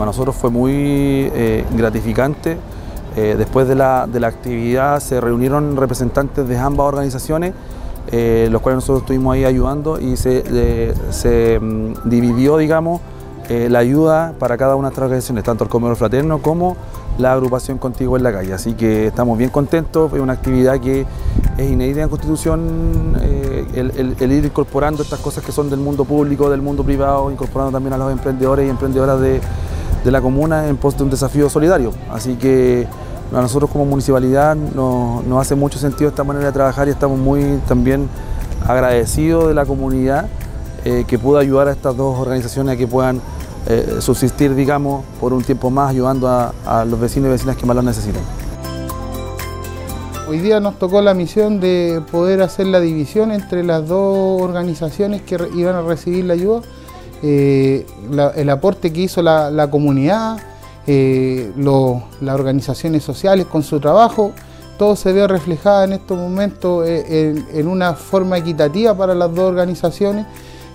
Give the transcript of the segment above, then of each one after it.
Para nosotros fue muy gratificante. después de la, de la actividad se reunieron representantes de ambas organizaciones eh, los cuales nosotros estuvimos ahí ayudando y se, se mm, dividió, digamos, eh, la ayuda para cada una de estas organizaciones, tanto el comedor fraterno como la agrupación Contigo en la calle. Así que estamos bien contentos, es una actividad que es inédita en Constitución, eh, el, ir incorporando estas cosas que son del mundo público, del mundo privado, incorporando también a los emprendedores y emprendedoras de, de la comuna en pos de un desafío solidario. Así que a nosotros como municipalidad nos, hace mucho sentido esta manera de trabajar y estamos muy también agradecidos de la comunidad eh, que pudo ayudar a estas dos organizaciones a que puedan eh, subsistir, digamos, por un tiempo más, ayudando a, a, los vecinos y vecinas que más lo necesitan. Hoy día nos tocó la misión de poder hacer la división entre las dos organizaciones que iban a recibir la ayuda, eh, el aporte que hizo la comunidad, eh, las organizaciones sociales con su trabajo, todo se ve reflejado en estos momentos eh, en, una forma equitativa para las dos organizaciones,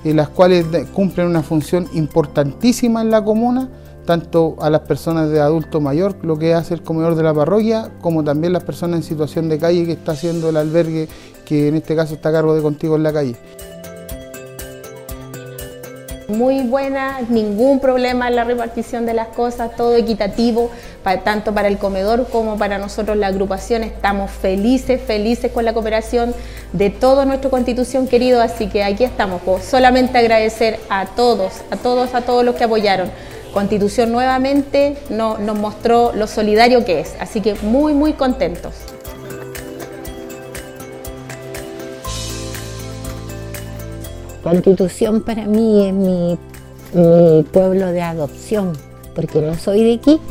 en las cuales cumplen una función importantísima en la comuna, tanto a las personas de adulto mayor, lo que hace el comedor de la parroquia, como también las personas en situación de calle que está haciendo el albergue, que en este caso está a cargo de Contigo en la calle. Muy buena, ningún problema en la repartición de las cosas, todo equitativo, tanto para el comedor como para nosotros la agrupación. Estamos felices, felices con la cooperación de toda nuestra constitución querido, así que aquí estamos. solamente agradecer a todos, a todos, a todos los que apoyaron. Constitución nuevamente nos mostró lo solidario que es, así que muy, muy contentos. Constitución para mí es mi, pueblo de adopción, porque no soy de aquí,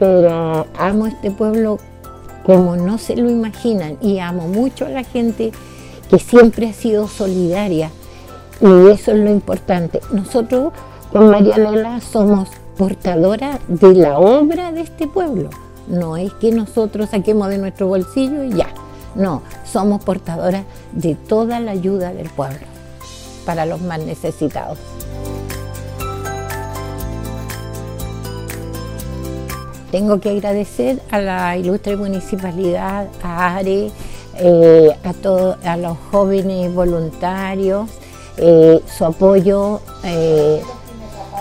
pero amo este pueblo como no se lo imaginan y amo mucho a la gente que siempre ha sido solidaria y eso es lo importante. Nosotros con Marianela somos portadoras de la obra de este pueblo. No es que nosotros saquemos de nuestro bolsillo y ya. No, somos portadoras de toda la ayuda del pueblo para los más necesitados. Tengo que agradecer a la ilustre municipalidad, a ARE, eh, a, a los jóvenes voluntarios, eh, su apoyo eh,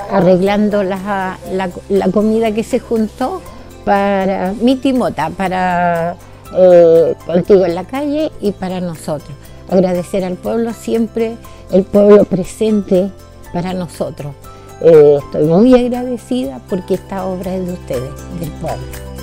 arreglando la, comida que se juntó para mi timota, para contigo en la calle y para nosotros. Agradecer al pueblo siempre el pueblo presente para nosotros. Eh, estoy muy agradecida porque esta obra es de ustedes, del pueblo.